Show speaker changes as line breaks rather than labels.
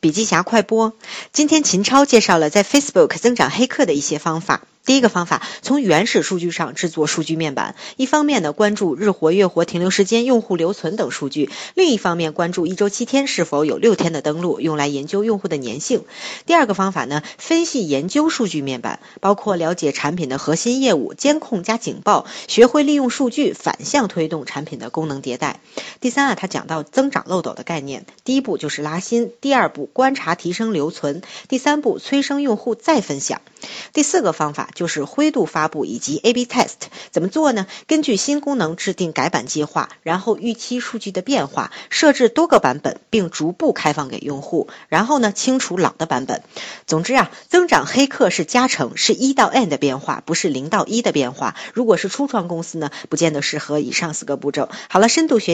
笔记侠快播，今天秦超介绍了在 Facebook 增长黑客的一些方法。第一个方法，从原始数据上制作数据面板。一方面呢，关注日活、月活、停留时间、用户留存等数据；另一方面，关注一周七天是否有六天的登录，用来研究用户的粘性。第二个方法呢，分析研究数据面板，包括了解产品的核心业务、监控加警报，学会利用数据反向推动产品的功能迭代。第三啊，他讲到增长漏斗的概念，第一步就是拉新，第二步观察提升留存，第三步催生用户再分享。第四个方法就是灰度发布以及 A/B test，怎么做呢？根据新功能制定改版计划，然后预期数据的变化，设置多个版本，并逐步开放给用户，然后呢清除老的版本。总之啊，增长黑客是加成，是一到 n 的变化，不是零到一的变化。如果是初创公司呢，不见得适合以上四个步骤。好了，深度学。